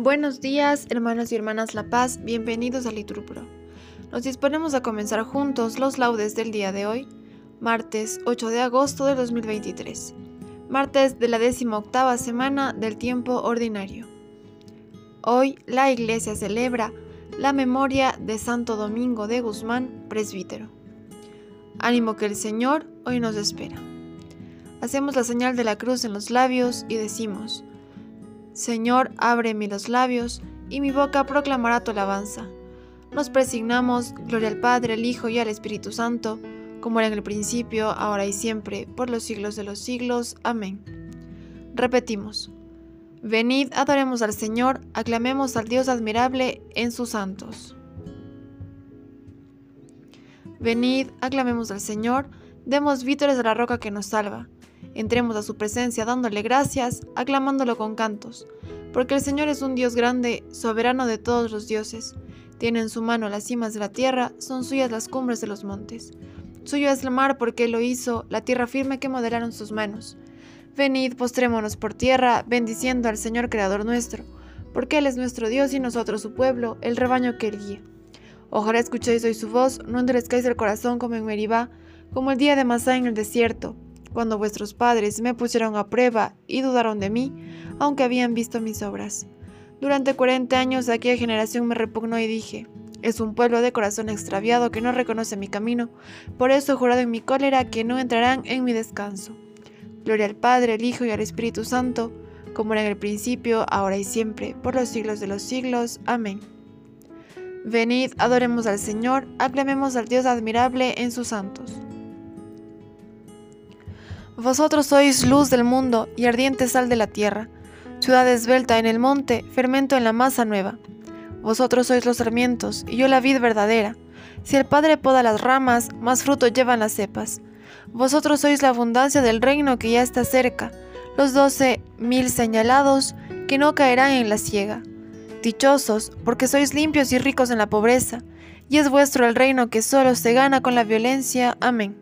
Buenos días, hermanos y hermanas La Paz, bienvenidos a Liturpro. Nos disponemos a comenzar juntos los laudes del día de hoy, martes 8 de agosto de 2023, martes de la octava semana del tiempo ordinario. Hoy la Iglesia celebra la memoria de Santo Domingo de Guzmán, presbítero. Ánimo que el Señor hoy nos espera. Hacemos la señal de la cruz en los labios y decimos, Señor, ábreme los labios, y mi boca proclamará tu alabanza. Nos presignamos, gloria al Padre, al Hijo y al Espíritu Santo, como era en el principio, ahora y siempre, por los siglos de los siglos. Amén. Repetimos. Venid, adoremos al Señor, aclamemos al Dios admirable en sus santos. Venid, aclamemos al Señor, demos vítores a la roca que nos salva. Entremos a su presencia dándole gracias, aclamándolo con cantos, porque el Señor es un Dios grande, soberano de todos los dioses. Tiene en su mano las cimas de la tierra, son suyas las cumbres de los montes. Suyo es el mar porque él lo hizo, la tierra firme que modelaron sus manos. Venid, postrémonos por tierra, bendiciendo al Señor Creador nuestro, porque Él es nuestro Dios y nosotros su pueblo, el rebaño que Él guía. Ojalá escuchéis hoy su voz, no endurezcáis el corazón como en Meribá, como el día de Masá en el desierto, cuando vuestros padres me pusieron a prueba y dudaron de mí, aunque habían visto mis obras. Durante cuarenta años aquella generación me repugnó y dije, es un pueblo de corazón extraviado que no reconoce mi camino, por eso he jurado en mi cólera que no entrarán en mi descanso. Gloria al Padre, al Hijo y al Espíritu Santo, como era en el principio, ahora y siempre, por los siglos de los siglos. Amén. Venid, adoremos al Señor, aclamemos al Dios admirable en sus santos. Vosotros sois luz del mundo y ardiente sal de la tierra, ciudad esbelta en el monte, fermento en la masa nueva. Vosotros sois los sarmientos y yo la vid verdadera. Si el Padre poda las ramas, más fruto llevan las cepas. Vosotros sois la abundancia del reino que ya está cerca, los doce mil señalados que no caerán en la ciega. Dichosos, porque sois limpios y ricos en la pobreza, y es vuestro el reino que solo se gana con la violencia. Amén.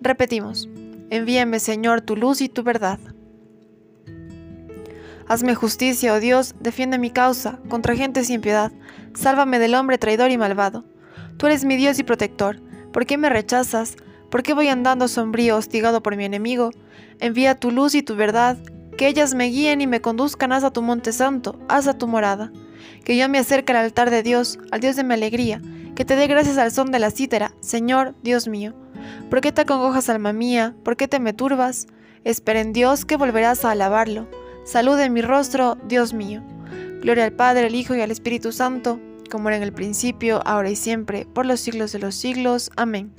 Repetimos. Envíame, Señor, tu luz y tu verdad. Hazme justicia, oh Dios, defiende mi causa contra gente sin piedad. Sálvame del hombre traidor y malvado. Tú eres mi Dios y protector. ¿Por qué me rechazas? ¿Por qué voy andando sombrío, hostigado por mi enemigo? Envía tu luz y tu verdad, que ellas me guíen y me conduzcan hasta tu monte santo, hasta tu morada. Que yo me acerque al altar de Dios, al Dios de mi alegría, que te dé gracias al son de la cítara, Señor, Dios mío. ¿Por qué te acongojas, alma mía? ¿Por qué te me turbas? Espera en Dios que volverás a alabarlo. Salud en mi rostro, Dios mío. Gloria al Padre, al Hijo y al Espíritu Santo, como era en el principio, ahora y siempre, por los siglos de los siglos. Amén.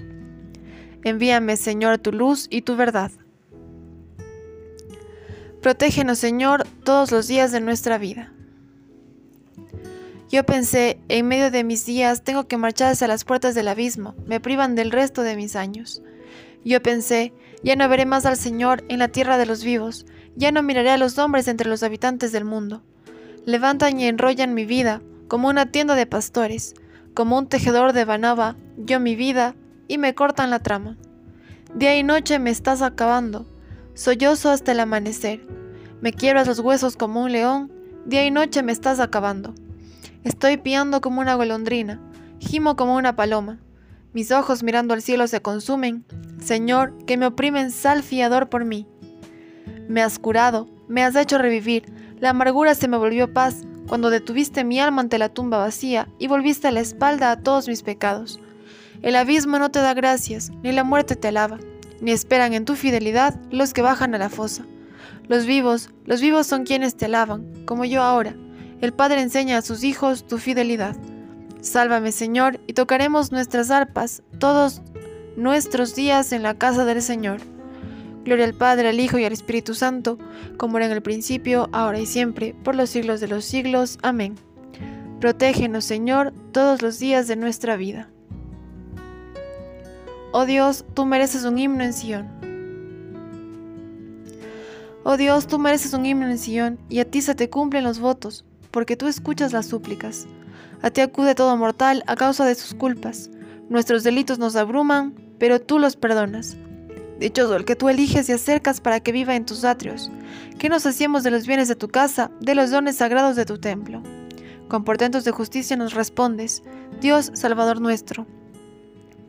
Envíame, Señor, tu luz y tu verdad. Protégenos, Señor, todos los días de nuestra vida. Yo pensé, en medio de mis días tengo que marchar hacia las puertas del abismo, me privan del resto de mis años. Yo pensé, ya no veré más al Señor en la tierra de los vivos, ya no miraré a los hombres entre los habitantes del mundo. Levantan y enrollan mi vida, como una tienda de pastores, como un tejedor de banaba, yo mi vida, y me cortan la trama. Día y noche me estás acabando, sollozo hasta el amanecer. Me quiebras los huesos como un león, día y noche me estás acabando. Estoy piando como una golondrina, gimo como una paloma. Mis ojos mirando al cielo se consumen. Señor, que me oprimen sal fiador por mí. Me has curado, me has hecho revivir. La amargura se me volvió paz cuando detuviste mi alma ante la tumba vacía y volviste la espalda a todos mis pecados. El abismo no te da gracias, ni la muerte te alaba, ni esperan en tu fidelidad los que bajan a la fosa. Los vivos, los vivos son quienes te alaban, como yo ahora el Padre enseña a sus hijos tu fidelidad. Sálvame, Señor, y tocaremos nuestras arpas todos nuestros días en la casa del Señor. Gloria al Padre, al Hijo y al Espíritu Santo, como era en el principio, ahora y siempre, por los siglos de los siglos. Amén. Protégenos, Señor, todos los días de nuestra vida. Oh Dios, tú mereces un himno en Sion. Oh Dios, tú mereces un himno en Sion, y a ti se te cumplen los votos porque tú escuchas las súplicas. A ti acude todo mortal a causa de sus culpas. Nuestros delitos nos abruman, pero tú los perdonas. Dichoso el que tú eliges y acercas para que viva en tus atrios, que nos hacemos de los bienes de tu casa, de los dones sagrados de tu templo. Con portentos de justicia nos respondes, Dios Salvador nuestro.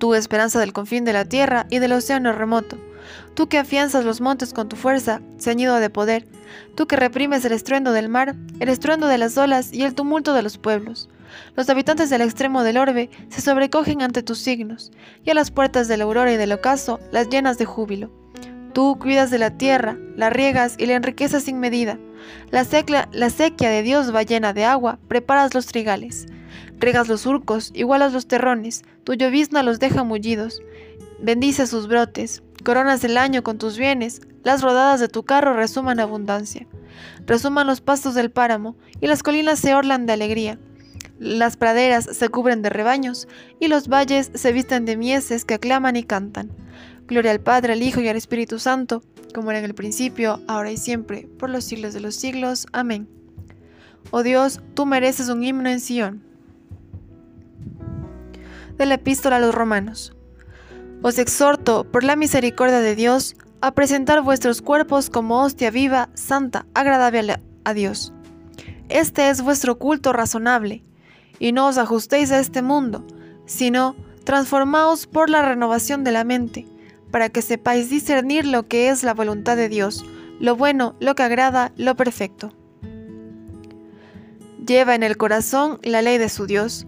Tú, esperanza del confín de la tierra y del océano remoto, tú que afianzas los montes con tu fuerza, ceñido de poder, tú que reprimes el estruendo del mar, el estruendo de las olas y el tumulto de los pueblos. Los habitantes del extremo del orbe se sobrecogen ante tus signos, y a las puertas de la aurora y del ocaso las llenas de júbilo. Tú cuidas de la tierra, la riegas y la enriqueces sin medida. La, la sequía de Dios va llena de agua, preparas los trigales. Regas los surcos, igualas los terrones, tu llovizna los deja mullidos. Bendice sus brotes, coronas el año con tus bienes, las rodadas de tu carro resuman abundancia. Resuman los pastos del páramo, y las colinas se orlan de alegría. Las praderas se cubren de rebaños, y los valles se visten de mieses que aclaman y cantan. Gloria al Padre, al Hijo y al Espíritu Santo, como era en el principio, ahora y siempre, por los siglos de los siglos. Amén. Oh Dios, tú mereces un himno en Sion. De la epístola a los romanos. Os exhorto, por la misericordia de Dios, a presentar vuestros cuerpos como hostia viva, santa, agradable a Dios. Este es vuestro culto razonable y no os ajustéis a este mundo, sino transformaos por la renovación de la mente, para que sepáis discernir lo que es la voluntad de Dios, lo bueno, lo que agrada, lo perfecto. Lleva en el corazón la ley de su Dios.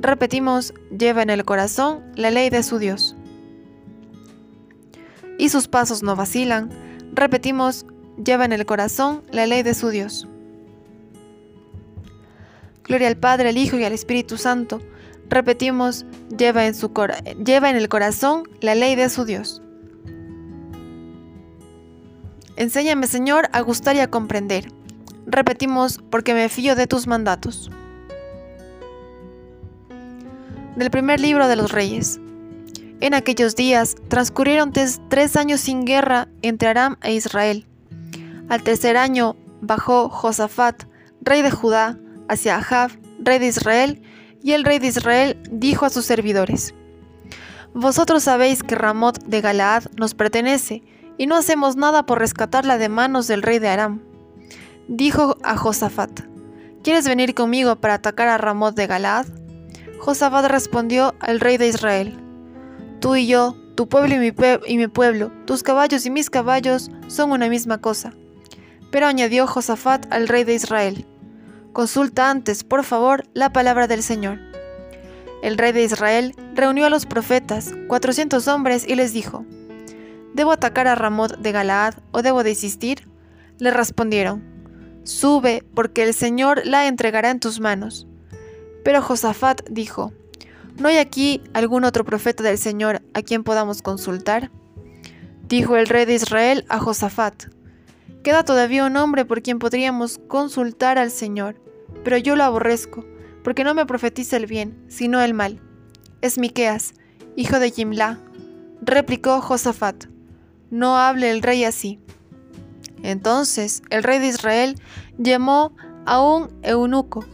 Repetimos, lleva en el corazón la ley de su Dios. Y sus pasos no vacilan. Repetimos, lleva en el corazón la ley de su Dios. Gloria al Padre, al Hijo y al Espíritu Santo. Repetimos, lleva en, su lleva en el corazón la ley de su Dios. Enséñame, Señor, a gustar y a comprender. Repetimos, porque me fío de tus mandatos. Del primer libro de los Reyes. En aquellos días transcurrieron tres años sin guerra entre Aram e Israel. Al tercer año bajó Josafat, rey de Judá, hacia Ahab, rey de Israel, y el rey de Israel dijo a sus servidores, Vosotros sabéis que Ramot de Galaad nos pertenece, y no hacemos nada por rescatarla de manos del rey de Aram. Dijo a Josafat, ¿Quieres venir conmigo para atacar a Ramot de Galaad? Josafat respondió al rey de Israel, Tú y yo, tu pueblo y mi, y mi pueblo, tus caballos y mis caballos son una misma cosa. Pero añadió Josafat al rey de Israel, Consulta antes, por favor, la palabra del Señor. El rey de Israel reunió a los profetas, cuatrocientos hombres, y les dijo, ¿Debo atacar a Ramot de Galaad o debo desistir? Le respondieron, Sube, porque el Señor la entregará en tus manos. Pero Josafat dijo, ¿No hay aquí algún otro profeta del Señor a quien podamos consultar? Dijo el rey de Israel a Josafat, Queda todavía un hombre por quien podríamos consultar al Señor, pero yo lo aborrezco, porque no me profetiza el bien, sino el mal. Es Miqueas, hijo de Jimla. Replicó Josafat, no hable el rey así. Entonces el rey de Israel llamó a un eunuco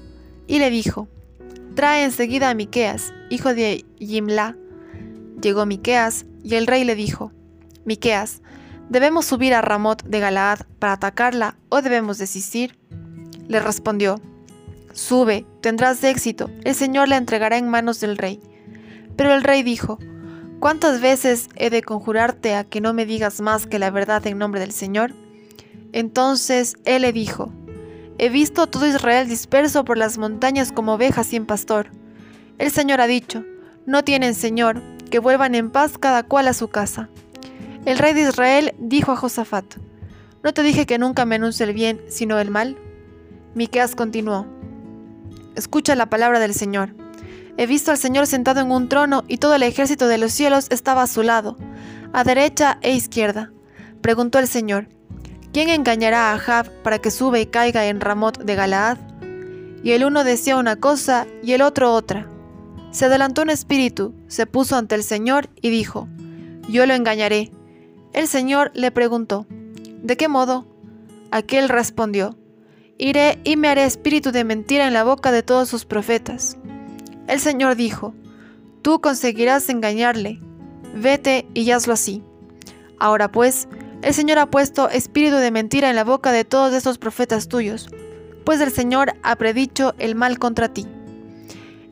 y le dijo, trae enseguida a Miqueas, hijo de Jimla. Llegó Miqueas y el rey le dijo, Miqueas, ¿debemos subir a Ramot de Galaad para atacarla o debemos desistir? Le respondió, Sube, tendrás éxito, el Señor la entregará en manos del rey. Pero el rey dijo, ¿Cuántas veces he de conjurarte a que no me digas más que la verdad en nombre del Señor? Entonces él le dijo, He visto a todo Israel disperso por las montañas como ovejas sin pastor. El Señor ha dicho, No tienen Señor, que vuelvan en paz cada cual a su casa. El rey de Israel dijo a Josafat, ¿No te dije que nunca me anuncie el bien, sino el mal? Miqueas continuó, Escucha la palabra del Señor. He visto al Señor sentado en un trono y todo el ejército de los cielos estaba a su lado, a derecha e izquierda. Preguntó el Señor, ¿quién engañará a Ahab para que sube y caiga en Ramot de Galaad? Y el uno decía una cosa y el otro otra. Se adelantó un espíritu, se puso ante el Señor y dijo, Yo lo engañaré. El Señor le preguntó, ¿de qué modo? Aquel respondió, Iré y me haré espíritu de mentira en la boca de todos sus profetas. El Señor dijo, Tú conseguirás engañarle, vete y hazlo así. Ahora pues, el Señor ha puesto espíritu de mentira en la boca de todos estos profetas tuyos, pues el Señor ha predicho el mal contra ti.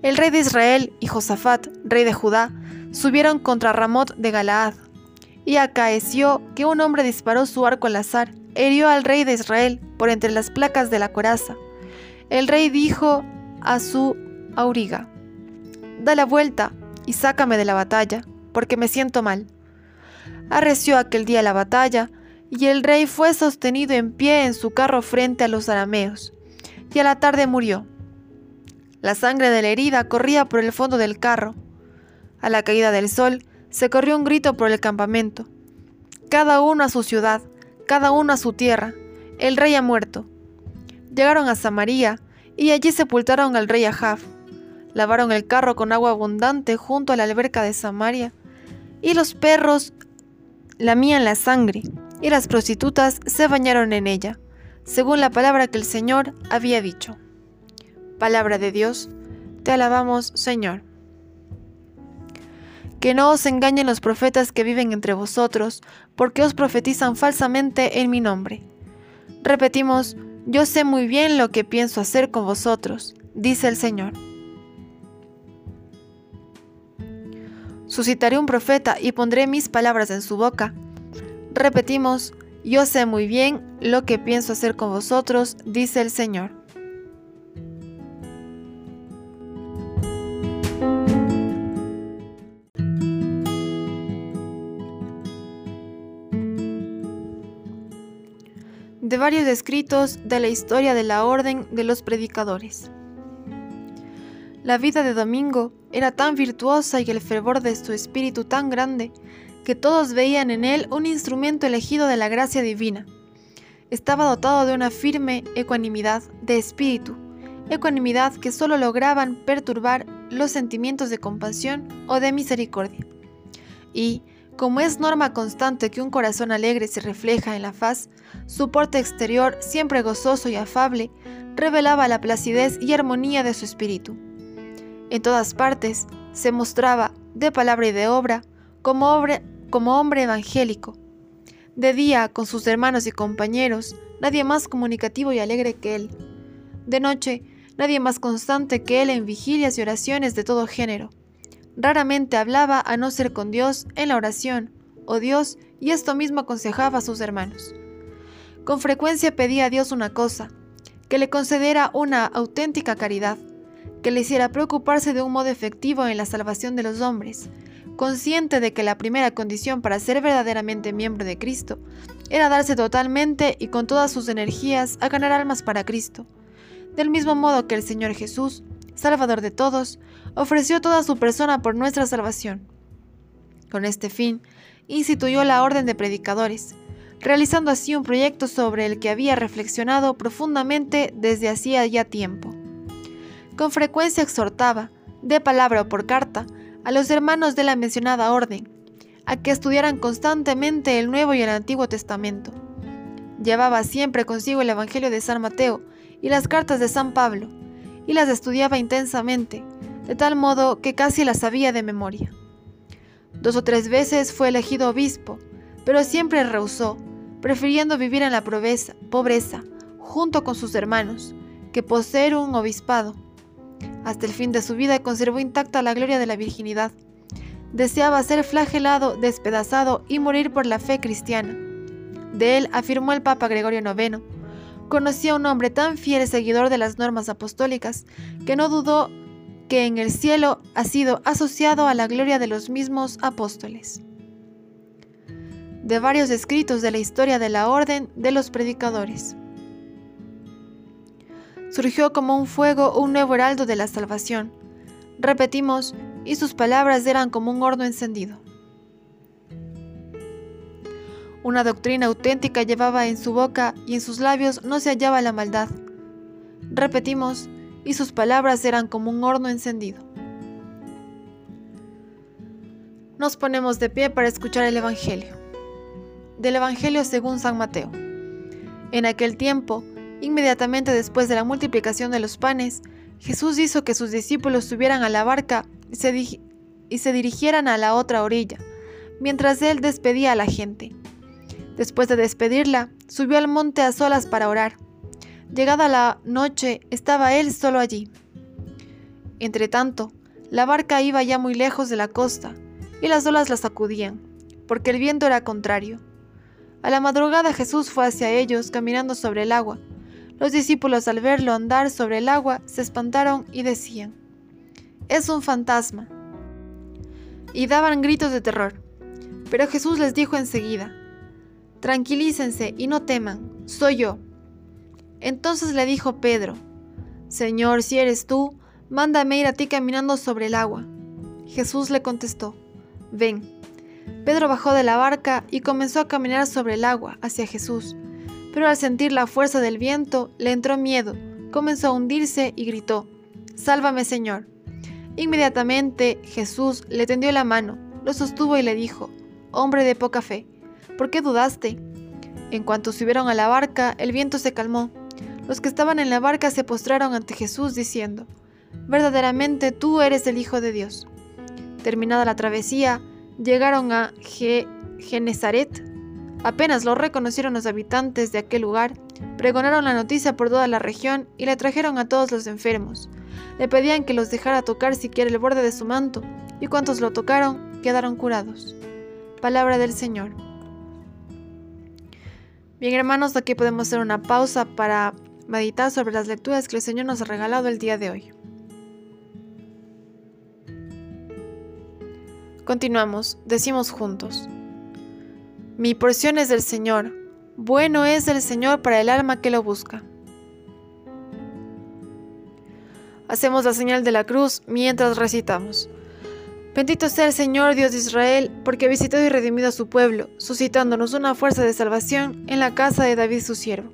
El rey de Israel y Josafat, rey de Judá, subieron contra Ramot de Galaad. Y acaeció que un hombre disparó su arco al azar, hirió al rey de Israel por entre las placas de la coraza. El rey dijo a su auriga, da la vuelta y sácame de la batalla, porque me siento mal. Arreció aquel día la batalla, y el rey fue sostenido en pie en su carro frente a los arameos, y a la tarde murió. La sangre de la herida corría por el fondo del carro. A la caída del sol se corrió un grito por el campamento. Cada uno a su ciudad, cada uno a su tierra. El rey ha muerto. Llegaron a Samaria y allí sepultaron al rey Ahab. Lavaron el carro con agua abundante junto a la alberca de Samaria y los perros lamían la sangre y las prostitutas se bañaron en ella, según la palabra que el Señor había dicho. Palabra de Dios, te alabamos Señor. Que no os engañen los profetas que viven entre vosotros, porque os profetizan falsamente en mi nombre. Repetimos, yo sé muy bien lo que pienso hacer con vosotros, dice el Señor. Suscitaré un profeta y pondré mis palabras en su boca. Repetimos, yo sé muy bien lo que pienso hacer con vosotros, dice el Señor. de varios escritos de la historia de la orden de los predicadores. La vida de Domingo era tan virtuosa y el fervor de su espíritu tan grande que todos veían en él un instrumento elegido de la gracia divina. Estaba dotado de una firme ecuanimidad de espíritu, ecuanimidad que solo lograban perturbar los sentimientos de compasión o de misericordia. Y, como es norma constante que un corazón alegre se refleja en la faz, su porte exterior, siempre gozoso y afable, revelaba la placidez y armonía de su espíritu. En todas partes se mostraba, de palabra y de obra, como, hombre evangélico. De día, con sus hermanos y compañeros, nadie más comunicativo y alegre que él. De noche, nadie más constante que él en vigilias y oraciones de todo género Raramente hablaba a no ser con Dios en la oración, o oh Dios, y esto mismo aconsejaba a sus hermanos. Con frecuencia pedía a Dios una cosa, que le concediera una auténtica caridad, que le hiciera preocuparse de un modo efectivo en la salvación de los hombres, consciente de que la primera condición para ser verdaderamente miembro de Cristo era darse totalmente y con todas sus energías a ganar almas para Cristo, del mismo modo que el Señor Jesús Salvador de todos, ofreció toda su persona por nuestra salvación. Con este fin, instituyó la Orden de Predicadores, realizando así un proyecto sobre el que había reflexionado profundamente desde hacía ya tiempo. Con frecuencia exhortaba, de palabra o por carta, a los hermanos de la mencionada orden, a que estudiaran constantemente el Nuevo y el Antiguo Testamento. Llevaba siempre consigo el Evangelio de San Mateo y las cartas de San Pablo, y las estudiaba intensamente, de tal modo que casi las sabía de memoria. Dos o tres veces fue elegido obispo, pero siempre rehusó, prefiriendo vivir en la pobreza, pobreza junto con sus hermanos, que poseer un obispado. Hasta el fin de su vida conservó intacta la gloria de la virginidad. Deseaba ser flagelado, despedazado y morir por la fe cristiana. De él afirmó el Papa Gregorio IX, conocía a un hombre tan fiel seguidor de las normas apostólicas que no dudó que en el cielo ha sido asociado a la gloria de los mismos apóstoles. De varios escritos de la historia de la orden de los predicadores. Surgió como un fuego un nuevo heraldo de la salvación. Repetimos, y sus palabras eran como un horno encendido. Una doctrina auténtica llevaba en su boca y en sus labios no se hallaba la maldad. Repetimos, y sus palabras eran como un horno encendido. Nos ponemos de pie para escuchar el Evangelio. Del Evangelio según San Mateo. En aquel tiempo, inmediatamente después de la multiplicación de los panes, Jesús hizo que sus discípulos subieran a la barca y se, y se dirigieran a la otra orilla mientras él despedía a la gente. Después de despedirla, subió al monte a solas para orar. Llegada la noche, estaba él solo allí. Entretanto, la barca iba ya muy lejos de la costa, y las olas la sacudían, porque el viento era contrario. A la madrugada Jesús fue hacia ellos caminando sobre el agua. Los discípulos al verlo andar sobre el agua se espantaron y decían, Es un fantasma. Y daban gritos de terror. Pero Jesús les dijo enseguida, Tranquilícense y no teman, soy yo. Entonces le dijo Pedro, Señor, si eres tú, mándame ir a ti caminando sobre el agua. Jesús le contestó, Ven. Pedro bajó de la barca y comenzó a caminar sobre el agua hacia Jesús, pero al sentir la fuerza del viento le entró miedo, comenzó a hundirse y gritó, Sálvame Señor. Inmediatamente Jesús le tendió la mano, lo sostuvo y le dijo, Hombre de poca fe, ¿por qué dudaste? En cuanto subieron a la barca, el viento se calmó. Los que estaban en la barca se postraron ante Jesús diciendo, Verdaderamente tú eres el Hijo de Dios. Terminada la travesía, llegaron a Genezaret. Apenas lo reconocieron los habitantes de aquel lugar, pregonaron la noticia por toda la región y le trajeron a todos los enfermos. Le pedían que los dejara tocar siquiera el borde de su manto, y cuantos lo tocaron quedaron curados. Palabra del Señor. Bien hermanos, aquí podemos hacer una pausa para meditar sobre las lecturas que el Señor nos ha regalado el día de hoy. Continuamos, decimos juntos. Mi porción es del Señor, bueno es el Señor para el alma que lo busca. Hacemos la señal de la cruz mientras recitamos. Bendito sea el Señor Dios de Israel, porque ha visitado y redimido a su pueblo, suscitándonos una fuerza de salvación en la casa de David su siervo.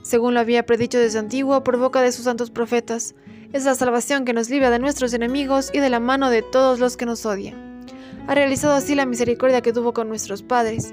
Según lo había predicho desde antiguo por boca de sus santos profetas, es la salvación que nos libra de nuestros enemigos y de la mano de todos los que nos odian ha realizado así la misericordia que tuvo con nuestros padres,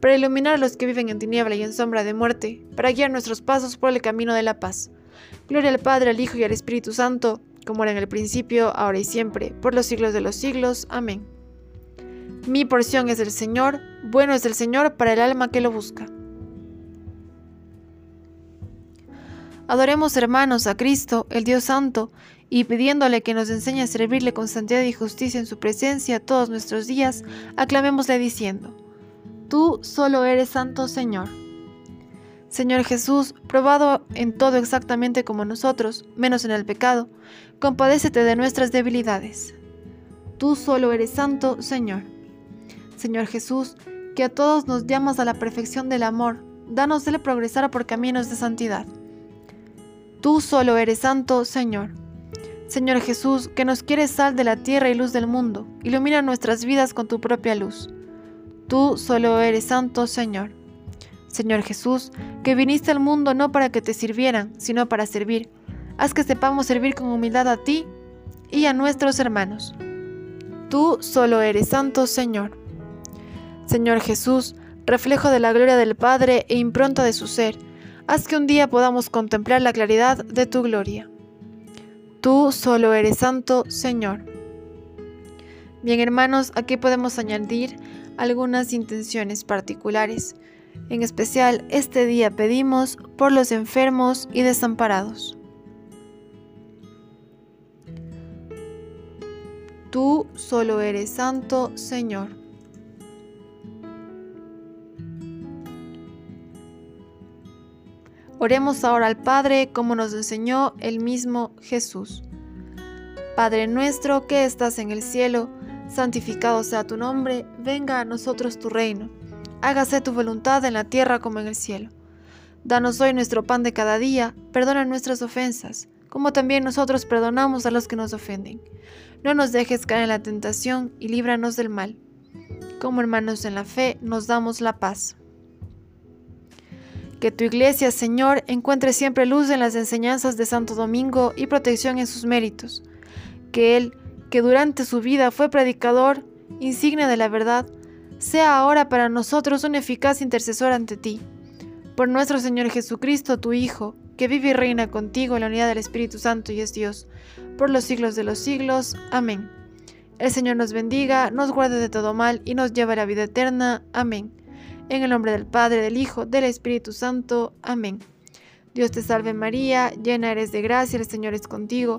para iluminar a los que viven en tiniebla y en sombra de muerte, para guiar nuestros pasos por el camino de la paz. Gloria al Padre, al Hijo y al Espíritu Santo, como era en el principio, ahora y siempre, por los siglos de los siglos. Amén. Mi porción es del Señor, bueno es el Señor para el alma que lo busca. Adoremos hermanos a Cristo, el Dios Santo, y pidiéndole que nos enseñe a servirle con santidad y justicia en su presencia todos nuestros días, aclamémosle diciendo, Tú solo eres santo Señor. Señor Jesús, probado en todo exactamente como nosotros, menos en el pecado, compadécete de nuestras debilidades. Tú solo eres santo Señor. Señor Jesús, que a todos nos llamas a la perfección del amor, danos progresar por caminos de santidad. Tú solo eres santo Señor. Señor Jesús, que nos quieres sal de la tierra y luz del mundo, ilumina nuestras vidas con tu propia luz. Tú solo eres santo, Señor. Señor Jesús, que viniste al mundo no para que te sirvieran, sino para servir. Haz que sepamos servir con humildad a ti y a nuestros hermanos. Tú solo eres santo, Señor. Señor Jesús, reflejo de la gloria del Padre e impronta de su ser, haz que un día podamos contemplar la claridad de tu gloria. Tú solo eres santo, Señor. Bien hermanos, aquí podemos añadir algunas intenciones particulares. En especial, este día pedimos por los enfermos y desamparados. Tú solo eres santo, Señor. Oremos ahora al Padre como nos enseñó el mismo Jesús. Padre nuestro que estás en el cielo, santificado sea tu nombre, venga a nosotros tu reino. Hágase tu voluntad en la tierra como en el cielo. Danos hoy nuestro pan de cada día, perdona nuestras ofensas, como también nosotros perdonamos a los que nos ofenden. No nos dejes caer en la tentación y líbranos del mal. Como hermanos en la fe, nos damos la paz. Que tu iglesia, Señor, encuentre siempre luz en las enseñanzas de Santo Domingo y protección en sus méritos. Que Él, que durante su vida fue predicador, insignia de la verdad, sea ahora para nosotros un eficaz intercesor ante ti. Por nuestro Señor Jesucristo, tu Hijo, que vive y reina contigo en la unidad del Espíritu Santo y es Dios, por los siglos de los siglos. Amén. El Señor nos bendiga, nos guarde de todo mal y nos lleve a la vida eterna. Amén. En el nombre del Padre, del Hijo, del Espíritu Santo. Amén. Dios te salve María, llena eres de gracia, el Señor es contigo.